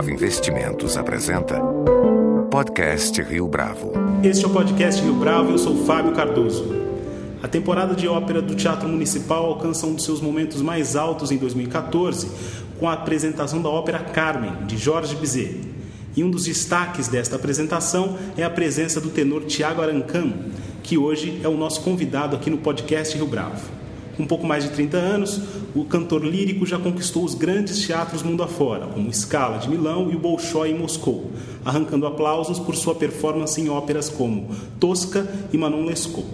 Bravo Investimentos apresenta Podcast Rio Bravo. Este é o Podcast Rio Bravo eu sou Fábio Cardoso. A temporada de ópera do Teatro Municipal alcança um dos seus momentos mais altos em 2014 com a apresentação da ópera Carmen, de Jorge Bizet. E um dos destaques desta apresentação é a presença do tenor Tiago Arancam, que hoje é o nosso convidado aqui no podcast Rio Bravo. Com pouco mais de 30 anos, o cantor lírico já conquistou os grandes teatros mundo afora, como Scala de Milão e o Bolshoi em Moscou, arrancando aplausos por sua performance em óperas como Tosca e Manon Lescaut.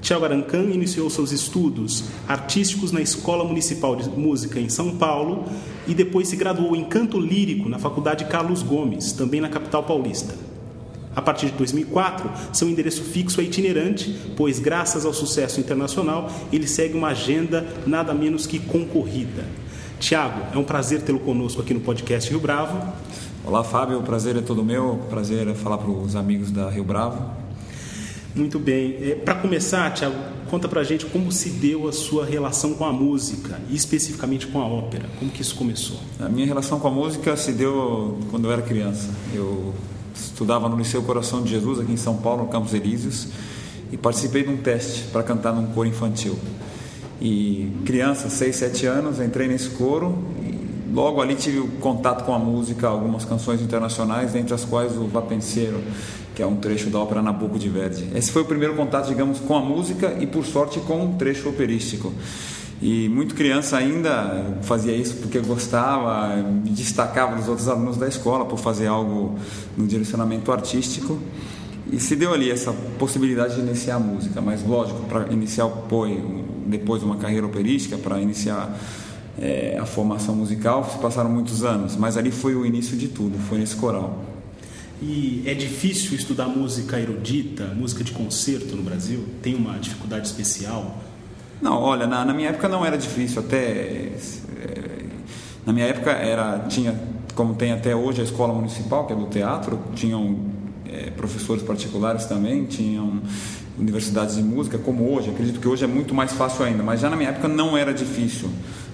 Tiago Arancan iniciou seus estudos artísticos na Escola Municipal de Música em São Paulo e depois se graduou em canto lírico na Faculdade Carlos Gomes, também na capital paulista. A partir de 2004, seu endereço fixo é itinerante, pois, graças ao sucesso internacional, ele segue uma agenda nada menos que concorrida. Tiago, é um prazer tê-lo conosco aqui no podcast Rio Bravo. Olá, Fábio, o prazer é todo meu. Prazer é falar para os amigos da Rio Bravo. Muito bem. É, para começar, Tiago, conta para a gente como se deu a sua relação com a música e especificamente com a ópera. Como que isso começou? A minha relação com a música se deu quando eu era criança. Eu estudava no Liceu Coração de Jesus, aqui em São Paulo, no Campos Elíseos, e participei de um teste para cantar num coro infantil. E criança, 6, 7 anos, entrei nesse coro e logo ali tive contato com a música, algumas canções internacionais, entre as quais o Vapenseiro, que é um trecho da ópera Nabucco de Verdi. Esse foi o primeiro contato, digamos, com a música e, por sorte, com um trecho operístico. E muito criança ainda fazia isso porque gostava, me destacava dos outros alunos da escola por fazer algo no direcionamento artístico. E se deu ali essa possibilidade de iniciar a música, mas lógico, para iniciar o apoio, depois uma carreira operística, para iniciar é, a formação musical, se passaram muitos anos, mas ali foi o início de tudo, foi nesse coral. E é difícil estudar música erudita, música de concerto no Brasil? Tem uma dificuldade especial? Não, olha, na, na minha época não era difícil, até é, na minha época era tinha como tem até hoje a escola municipal que é do teatro, tinham é, professores particulares também, tinham universidades de música como hoje. Acredito que hoje é muito mais fácil ainda, mas já na minha época não era difícil.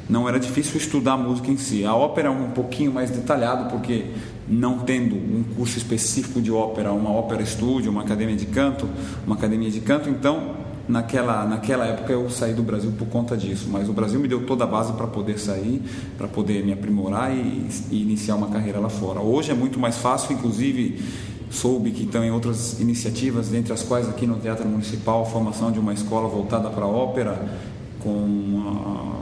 Não era difícil estudar a música em si. A ópera é um pouquinho mais detalhado porque não tendo um curso específico de ópera, uma ópera estúdio, uma academia de canto, uma academia de canto, então naquela, naquela época eu saí do Brasil por conta disso, mas o Brasil me deu toda a base para poder sair, para poder me aprimorar e, e, iniciar uma carreira lá fora. Hoje é muito mais fácil, inclusive soube que estão em outras iniciativas, dentre as quais aqui no Teatro Municipal a formação de uma escola voltada para a ópera, com uma,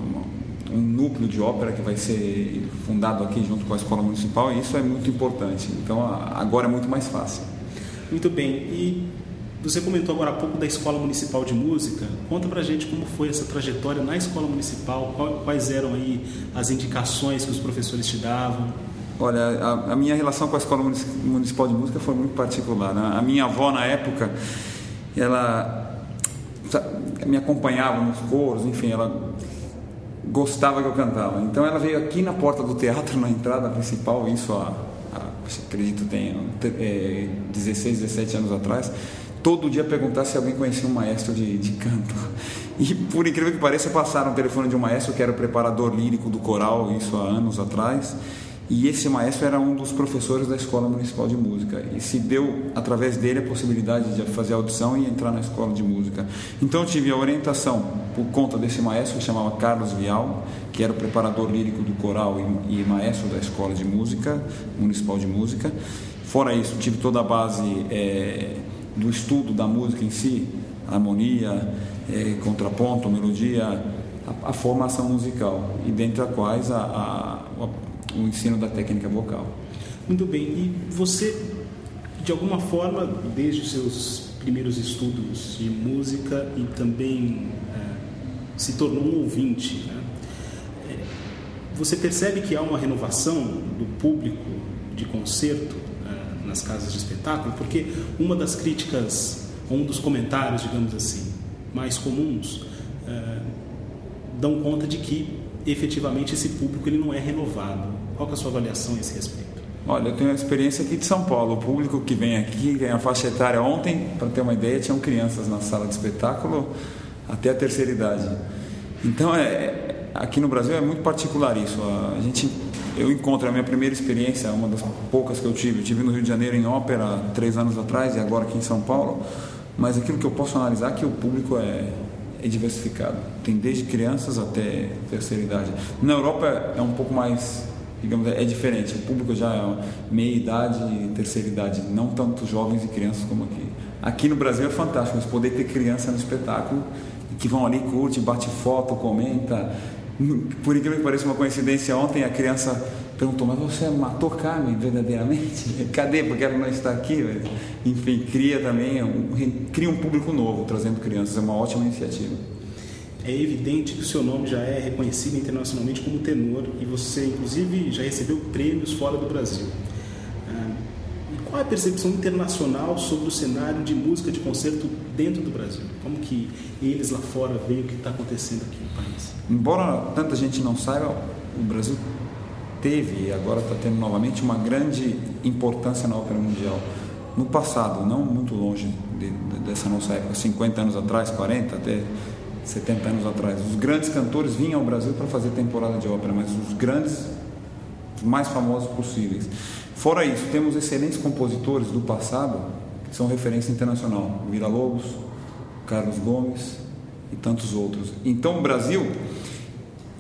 um núcleo de ópera que vai ser fundado aqui junto com a escola municipal e isso é muito importante. Então agora é muito mais fácil. Muito bem. E você comentou agora há pouco da Escola Municipal de Música. Conta pra gente como foi essa trajetória na Escola Municipal, quais eram aí as indicações que os professores te davam. Olha, a, a minha relação com a Escola Municipal de Música foi muito particular. Né? A minha avó, na época, ela me acompanhava nos coros, enfim, ela gostava que eu cantava. Então ela veio aqui na porta do teatro, na entrada principal, isso há, há acredito tenha é, 16, 17 anos atrás, todo dia perguntar se alguém conhecia um maestro de, de canto. E por incrível que pareça, passaram o telefone de um maestro que era o preparador lírico do coral, isso há anos atrás. E esse maestro era um dos professores da Escola Municipal de Música. E se deu, através dele, a possibilidade de fazer audição e entrar na escola de música. Então eu tive a orientação por conta desse maestro que chamava Carlos Vial, que era o preparador lírico do coral e, e maestro da Escola de Música, Municipal de Música. Fora isso, tive toda a base. É, do estudo da música em si, harmonia, é, contraponto, melodia, a, a, formação musical e dentre as quais a, a, o ensino da técnica vocal. Muito bem. E você, de alguma forma, desde os seus primeiros estudos de música e também é, se tornou um ouvinte, né? é, você percebe que há uma renovação do público de concerto nas casas de espetáculo, porque uma das críticas, um dos comentários, digamos assim, mais comuns, é, dão conta de que efetivamente esse público ele não é renovado. Qual é a sua avaliação a esse respeito? Olha, eu tenho uma experiência aqui de São Paulo. O público que vem aqui, tem a faixa etária ontem, para ter uma ideia, tinham crianças na sala de espetáculo até a terceira idade. Então, é, aqui no Brasil é muito particular isso. A gente eu encontro a minha primeira experiência, uma das poucas que eu tive. Eu tive no Rio de Janeiro em ópera três anos atrás e agora aqui em São Paulo. Mas aquilo que eu posso analisar é que o público é, é diversificado. Tem desde crianças até terceira idade. Na Europa é um pouco mais, digamos, é diferente. O público já é meia idade e terceira idade, não tanto jovens e crianças como aqui. Aqui no Brasil é fantástico, mas poder ter criança no espetáculo que vão ali, curte, bate foto, comenta. Por incrível que pareça, uma coincidência, ontem a criança perguntou, mas você matou Carmen verdadeiramente? Cadê? Porque ela não está aqui. Enfim, cria também, um, cria um público novo, trazendo crianças, é uma ótima iniciativa. É evidente que o seu nome já é reconhecido internacionalmente como tenor e você, inclusive, já recebeu prêmios fora do Brasil. Qual é a percepção internacional sobre o cenário de música de concerto dentro do Brasil? Como que eles lá fora veem o que está acontecendo aqui no país? Embora tanta gente não saiba, o Brasil teve e agora está tendo novamente uma grande importância na ópera mundial. No passado, não muito longe de, de, dessa nossa época, 50 anos atrás, 40 até 70 anos atrás, os grandes cantores vinham ao Brasil para fazer temporada de ópera, mas os grandes, mais famosos possíveis. Fora isso, temos excelentes compositores do passado que são referência internacional, Vila Lobos, Carlos Gomes e tantos outros. Então, o Brasil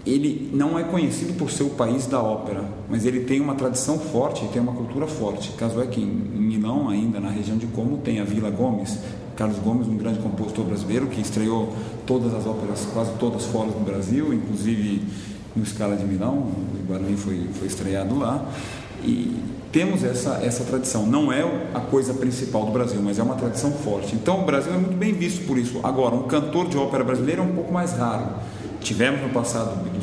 ele não é conhecido por ser o país da ópera, mas ele tem uma tradição forte e tem uma cultura forte. Caso é que em Milão, ainda na região de Como, tem a Vila Gomes, Carlos Gomes, um grande compositor brasileiro que estreou todas as óperas, quase todas fora do Brasil, inclusive no Scala de Milão, o Guarani foi, foi estreado lá. E temos essa, essa tradição. Não é a coisa principal do Brasil, mas é uma tradição forte. Então o Brasil é muito bem visto por isso. Agora, um cantor de ópera brasileiro é um pouco mais raro Tivemos no passado o Bidu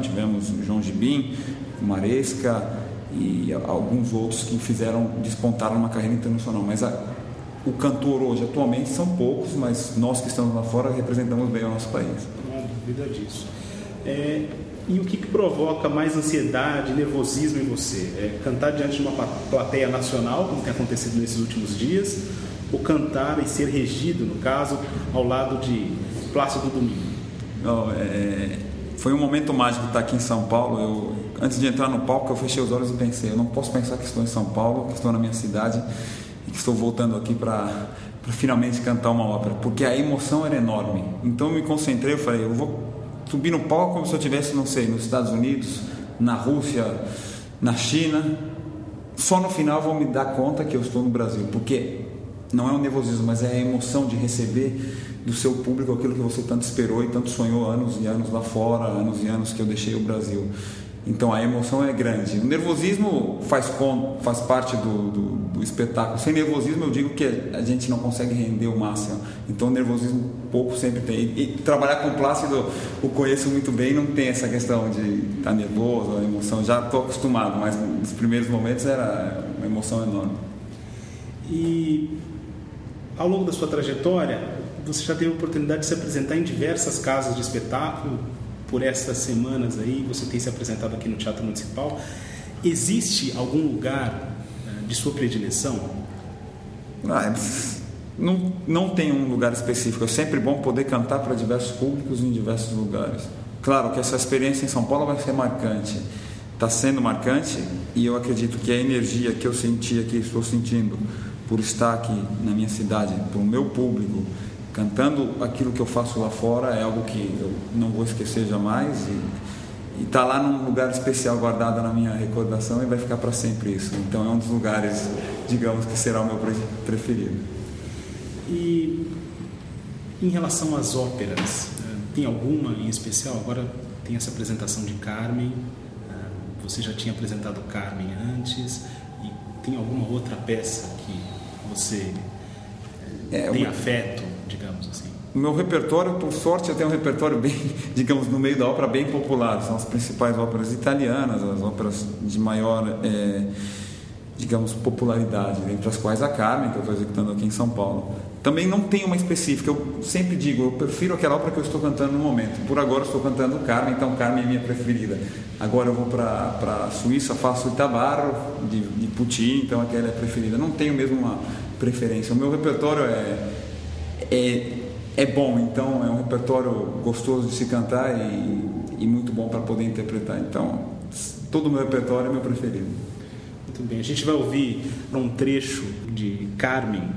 tivemos o João Gibim, o Maresca e alguns outros que fizeram, despontaram uma carreira internacional. Mas a, o cantor hoje, atualmente, são poucos, mas nós que estamos lá fora representamos bem o nosso país. Não há dúvida disso. É, e o que, que, provoca mais ansiedade, nervosismo em você? É cantar diante de uma plateia nacional, como tem acontecido nesses últimos dias, ou cantar e ser regido, no caso, ao lado de Plácido Domingo? É, foi um momento mágico estar aqui em São Paulo. Eu, antes de entrar no palco, eu fechei os olhos e pensei: eu não posso pensar que estou em São Paulo, que estou na minha cidade e que estou voltando aqui para finalmente cantar uma ópera, porque a emoção era enorme. Então eu me concentrei, eu falei: eu vou subir no palco como se eu estivesse, não sei, nos Estados Unidos, na Rússia, na China. Só no final vou me dar conta que eu estou no Brasil, porque não é um nervosismo, mas é a emoção de receber do seu público aquilo que você tanto esperou e tanto sonhou anos e anos lá fora, anos e anos que eu deixei o Brasil. Então a emoção é grande. O nervosismo faz, faz parte do, do, do, espetáculo. Sem nervosismo eu digo que a gente não consegue render o máximo. Então o nervosismo pouco sempre tem. E, e trabalhar com Plácido o conheço muito bem, não tem essa questão de estar nervoso, a emoção. Já estou acostumado, mas nos primeiros momentos era uma emoção enorme. E ao longo da sua trajetória, você já teve a oportunidade de se apresentar em diversas casas de espetáculo. Por essas semanas aí, você tem se apresentado aqui no Teatro Municipal. Existe algum lugar eh, de sua predileção? Ah, não, não tem um lugar específico. É sempre bom poder cantar para diversos públicos em diversos lugares. Claro que essa experiência em São Paulo vai ser marcante. Está sendo marcante e eu acredito que a energia que eu senti aqui, estou sentindo por estar aqui na minha cidade, para o meu público, cantando aquilo que eu faço lá fora é algo que eu não vou esquecer jamais e está lá num lugar especial guardado na minha recordação e vai ficar para sempre isso. Então é um dos lugares, digamos que será o meu preferido. E em relação às óperas, eh, tem alguma em especial? Agora tem essa apresentação de Carmen. Eh, você já tinha apresentado Carmen antes e tem alguma outra peça que você é, tem afeto? Digamos assim? O meu repertório, por sorte, tenho um repertório bem, digamos, no meio da ópera bem popular. São as principais óperas italianas, as óperas de maior, é, digamos, popularidade, entre as quais a Carmen, que eu estou executando aqui em São Paulo. Também não tem uma específica, eu sempre digo, eu prefiro aquela ópera que eu estou cantando no momento. Por agora estou cantando Carmen, então Carmen é minha preferida. Agora eu vou para a Suíça, faço Itabarro, de, de Puccini, então aquela é preferida. Não tenho mesmo uma preferência. O meu repertório é é, é bom, então é um repertório gostoso de se cantar e, e muito bom para poder interpretar. Então, todo o meu repertório é meu preferido. Muito bem, a gente vai ouvir um trecho de Carmen,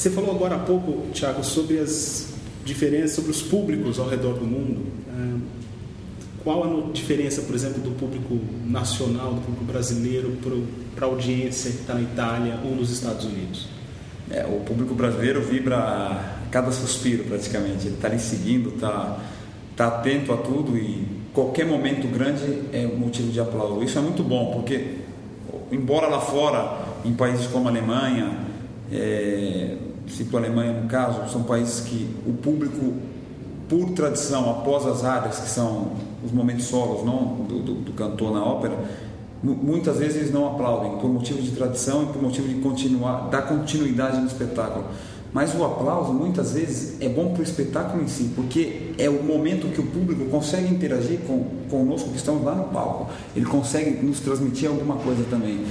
Você falou agora há pouco, Tiago, sobre as diferenças, sobre os públicos ao redor do mundo. É, qual a diferença, por exemplo, do público nacional, do público brasileiro, para a audiência que está na Itália ou nos Estados Unidos? É, o público brasileiro vibra cada suspiro, praticamente. Ele está ali seguindo, está está atento a tudo e qualquer momento grande é motivo de aplauso. Isso é muito bom, porque embora lá fora, em países como a Alemanha, é, cito a Alemanha no caso, são países que o público, por tradição, após as áreas, que são os momentos solos não, do, do, do cantor na ópera, muitas vezes eles não aplaudem por motivo de tradição e por motivo de continuar, dar continuidade no espetáculo. Mas o aplauso muitas vezes é bom para o espetáculo em si, porque é o momento que o público consegue interagir com conosco que estamos lá no palco. Ele consegue nos transmitir alguma coisa também.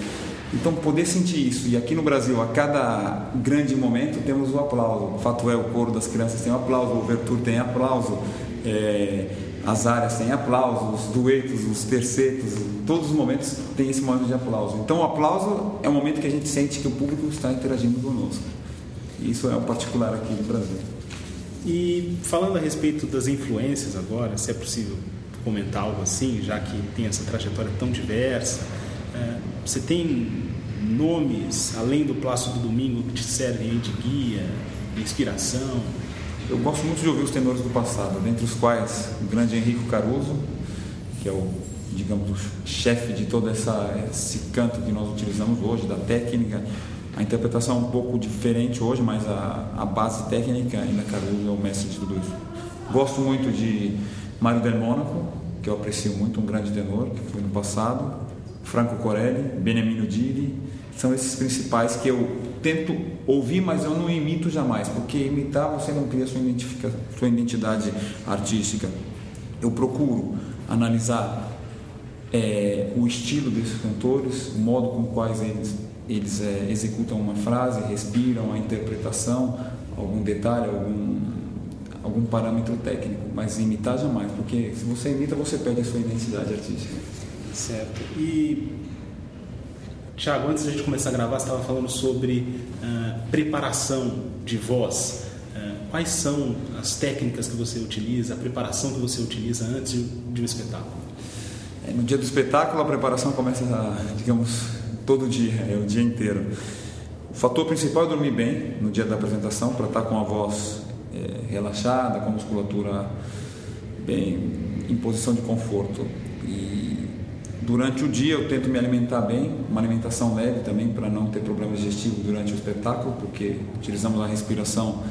Então poder sentir isso e aqui no Brasil a cada grande momento temos o aplauso. O fato é o coro das crianças tem aplauso, o Overture tem aplauso. É as áreas têm aplausos, os duetos, os tercetos, todos os momentos tem esse momento de aplauso. Então o aplauso é o momento que a gente sente que o público está interagindo conosco. Isso é o particular aqui no Brasil. E falando a respeito das influências agora, se é possível comentar algo assim, já que tem essa trajetória tão diversa, é, você tem nomes, além do Plácido Domingo, que te servem de guia, de inspiração? Eu gosto muito de ouvir os tenores do passado, dentre os quais o grande Henrico Caruso, que é o, digamos, o chefe de todo essa, esse canto que nós utilizamos hoje, da técnica. A interpretação é um pouco diferente hoje, mas a, a base técnica ainda Caruso é o mestre de tudo isso. Gosto muito de Mário Del Mônaco, que eu aprecio muito, um grande tenor, que foi no passado. Franco Corelli, Beniamino Diri, são esses principais que eu tento ouvir, mas eu não imito jamais, porque imitar você não cria sua, sua identidade artística. Eu procuro analisar é, o estilo desses cantores, o modo com quais eles, eles é, executam uma frase, respiram, a interpretação, algum detalhe, algum, algum parâmetro técnico, mas imitar jamais, porque se você imita, você perde a sua identidade artística. Certo. E Tiago, antes de a gente começar a gravar, você estava falando sobre uh, preparação de voz. Uh, quais são as técnicas que você utiliza, a preparação que você utiliza antes de, um espetáculo? É, no dia do espetáculo, a preparação começa, digamos, todo dia, é o dia inteiro. O fator principal é dormir bem no dia da apresentação, para estar com a voz é, relaxada, com a musculatura bem em posição de conforto. Durante o dia eu tento me alimentar bem, uma alimentação leve também para não ter problema digestivo durante o espetáculo, porque utilizamos a respiração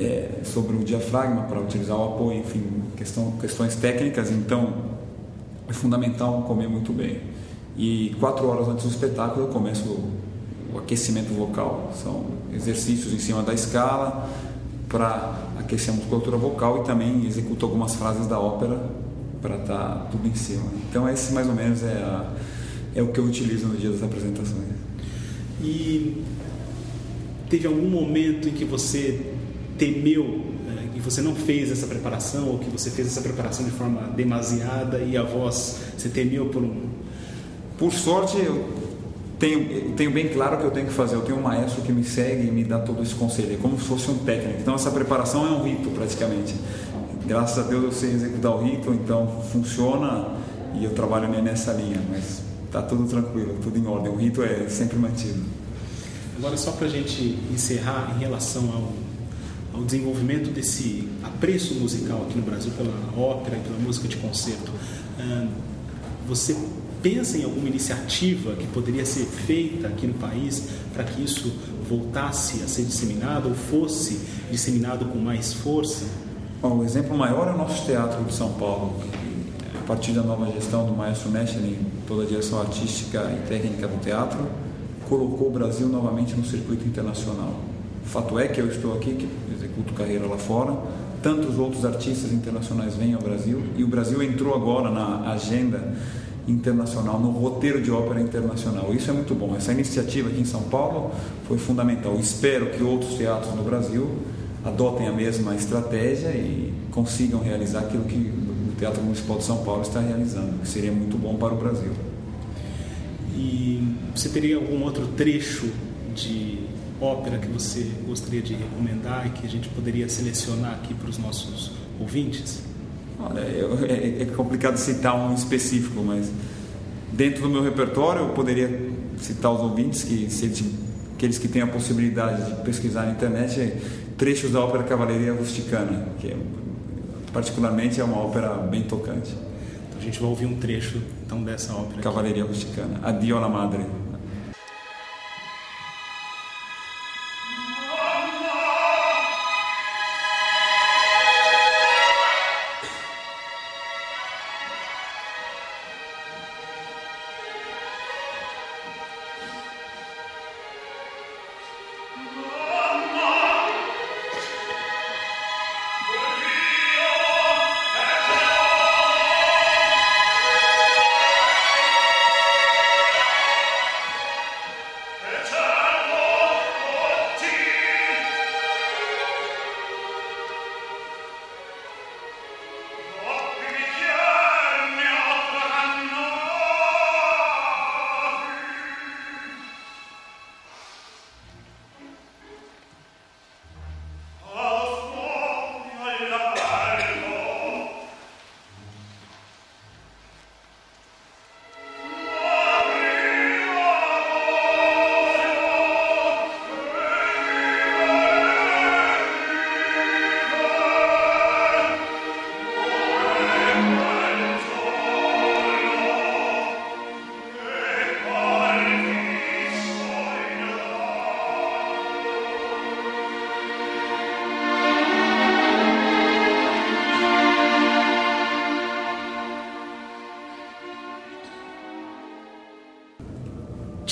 é, sobre o diafragma para utilizar o apoio, enfim, questão, questões técnicas, então é fundamental comer muito bem. E quatro horas antes do espetáculo eu começo o aquecimento vocal, são exercícios em cima da escala para aquecer a musculatura vocal e também executo algumas frases da ópera para estar tá tudo em cima. Então esse mais ou menos é, a, é o que eu utilizo no dia das apresentações. E teve algum momento em que você temeu né, que você não fez essa preparação ou que você fez essa preparação de forma demasiada e a voz você temeu por um? Por sorte eu tenho, tenho bem claro o que eu tenho que fazer. Eu tenho um maestro que me segue e me dá todo esse conselho. É como se fosse um técnico. Então essa preparação é um rito praticamente graças a Deus eu sei executar o rito, então funciona e eu trabalho nessa linha, mas está tudo tranquilo, tudo em ordem. O rito é sempre mantido. Agora, só para a gente encerrar em relação ao, ao desenvolvimento desse apreço musical aqui no Brasil pela ópera e pela música de concerto, você pensa em alguma iniciativa que poderia ser feita aqui no país para que isso voltasse a ser disseminado ou fosse disseminado com mais força? Bom, o exemplo maior é o nosso teatro de São Paulo, que, a partir da nova gestão do maestro Mechelin, toda a direção artística e técnica do teatro, colocou o Brasil novamente no circuito internacional. Fato é que eu estou aqui, que executo carreira lá fora, tantos outros artistas internacionais vêm ao Brasil e o Brasil entrou agora na agenda internacional, no roteiro de ópera internacional. Isso é muito bom. Essa iniciativa aqui em São Paulo foi fundamental. Espero que outros teatros no Brasil adotem a mesma estratégia e consigam realizar aquilo que o Teatro Municipal de São Paulo está realizando, que seria muito bom para o Brasil. E você teria algum outro trecho de ópera que você gostaria de recomendar e que a gente poderia selecionar aqui para os nossos ouvintes? Olha, eu, é, é, complicado citar um específico, mas dentro do meu repertório eu poderia citar os ouvintes que se eles, aqueles que têm a possibilidade de pesquisar na internet trechos da ópera Cavalaria Rusticana, que é particularmente é uma ópera bem tocante. Então a gente vai ouvir um trecho então dessa ópera. Cavalaria Rusticana. Addio alla madre.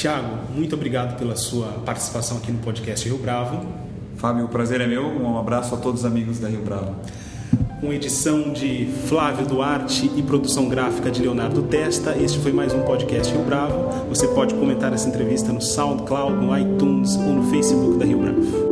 Tiago, muito obrigado pela sua participação aqui no podcast Rio Bravo. Fábio, o prazer é meu. Um abraço a todos os amigos da Rio Bravo. Com edição de Flávio Duarte e produção gráfica de Leonardo Testa, este foi mais um podcast Rio Bravo. Você pode comentar essa entrevista no SoundCloud, no iTunes ou no Facebook da Rio Bravo.